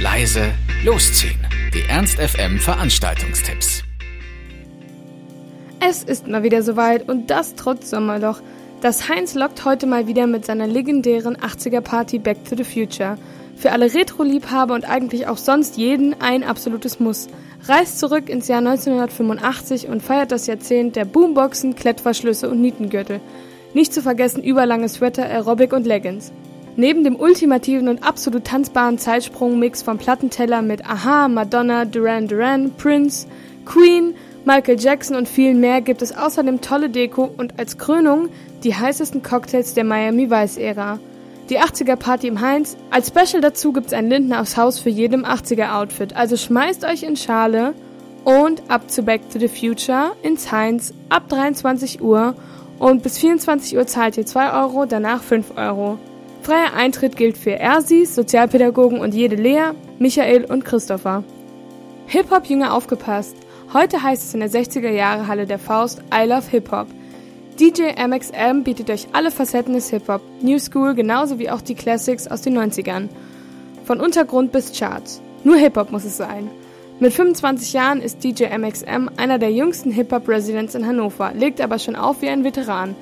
leise, losziehen. Die Ernst FM Veranstaltungstipps. Es ist mal wieder soweit und das trotz Sommerloch. Das Heinz lockt heute mal wieder mit seiner legendären 80er Party Back to the Future. Für alle Retro-Liebhaber und eigentlich auch sonst jeden ein absolutes Muss. Reist zurück ins Jahr 1985 und feiert das Jahrzehnt der Boomboxen, Klettverschlüsse und Nietengürtel. Nicht zu vergessen überlange Sweater, Aerobic und Leggings. Neben dem ultimativen und absolut tanzbaren Zeitsprung-Mix von Plattenteller mit Aha, Madonna, Duran Duran, Prince, Queen, Michael Jackson und vielen mehr gibt es außerdem tolle Deko und als Krönung die heißesten Cocktails der Miami Vice-Ära. Die 80er Party im Heinz. Als Special dazu gibt's ein Lindner aufs Haus für jedem 80er Outfit. Also schmeißt euch in Schale und ab zu Back to the Future ins Heinz ab 23 Uhr und bis 24 Uhr zahlt ihr 2 Euro, danach 5 Euro. Freier Eintritt gilt für Ersis, Sozialpädagogen und jede Lea, Michael und Christopher. Hip-Hop-Jünger aufgepasst. Heute heißt es in der 60er Jahre Halle der Faust I Love Hip-Hop. DJ MXM bietet euch alle Facetten des Hip-Hop, New School genauso wie auch die Classics aus den 90ern. Von Untergrund bis Charts. Nur Hip-Hop muss es sein. Mit 25 Jahren ist DJ MXM einer der jüngsten Hip-Hop-Residents in Hannover, legt aber schon auf wie ein Veteran.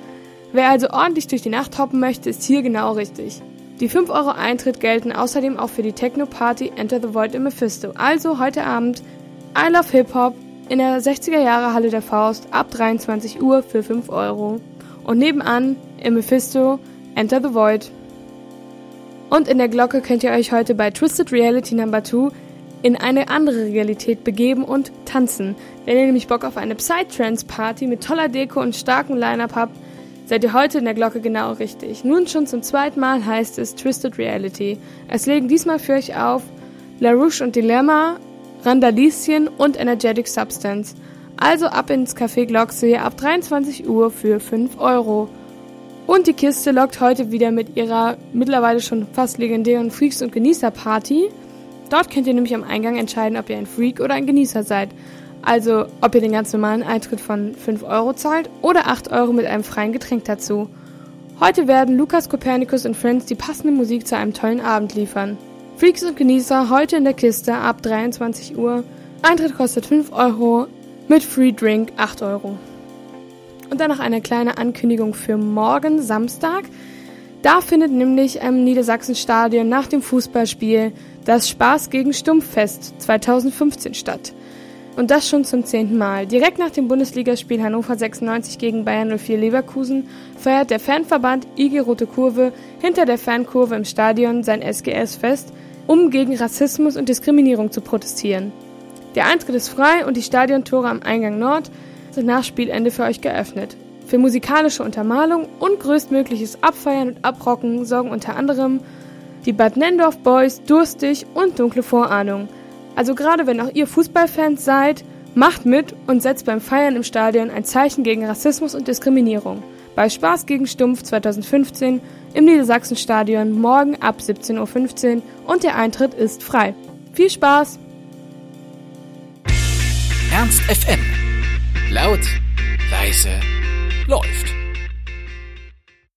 Wer also ordentlich durch die Nacht hoppen möchte, ist hier genau richtig. Die 5 Euro Eintritt gelten außerdem auch für die Techno-Party Enter the Void im Mephisto. Also heute Abend I Love Hip Hop in der 60er Jahre Halle der Faust ab 23 Uhr für 5 Euro. Und nebenan im Mephisto Enter the Void. Und in der Glocke könnt ihr euch heute bei Twisted Reality Number 2 in eine andere Realität begeben und tanzen. Wenn ihr nämlich Bock auf eine Psytrance-Party mit toller Deko und starkem Line-Up habt, seid ihr heute in der Glocke genau richtig. Nun schon zum zweiten Mal heißt es Twisted Reality. Es legen diesmal für euch auf La Rouge und Dilemma, Randalischen und Energetic Substance. Also ab ins Café Glocksee ab 23 Uhr für 5 Euro. Und die Kiste lockt heute wieder mit ihrer mittlerweile schon fast legendären Freaks- und Genießer-Party. Dort könnt ihr nämlich am Eingang entscheiden, ob ihr ein Freak oder ein Genießer seid. Also ob ihr den ganz normalen Eintritt von 5 Euro zahlt oder 8 Euro mit einem freien Getränk dazu. Heute werden Lukas Kopernikus und Friends die passende Musik zu einem tollen Abend liefern. Freaks und Genießer heute in der Kiste ab 23 Uhr. Eintritt kostet 5 Euro, mit Free Drink 8 Euro. Und dann noch eine kleine Ankündigung für morgen, Samstag. Da findet nämlich im Niedersachsenstadion nach dem Fußballspiel das Spaß gegen Stumpffest 2015 statt. Und das schon zum zehnten Mal. Direkt nach dem Bundesligaspiel Hannover 96 gegen Bayern 04 Leverkusen feiert der Fanverband IG Rote Kurve hinter der Fankurve im Stadion sein SGS-Fest um gegen Rassismus und Diskriminierung zu protestieren. Der Eintritt ist frei und die Stadiontore am Eingang Nord sind nach Spielende für euch geöffnet. Für musikalische Untermalung und größtmögliches Abfeiern und Abrocken sorgen unter anderem die Bad Nendorf Boys, Durstig und Dunkle Vorahnung. Also gerade wenn auch ihr Fußballfans seid, macht mit und setzt beim Feiern im Stadion ein Zeichen gegen Rassismus und Diskriminierung. Bei Spaß gegen Stumpf 2015 im Niedersachsenstadion morgen ab 17.15 Uhr und der Eintritt ist frei. Viel Spaß! Ernst FM. Laut, leise, läuft.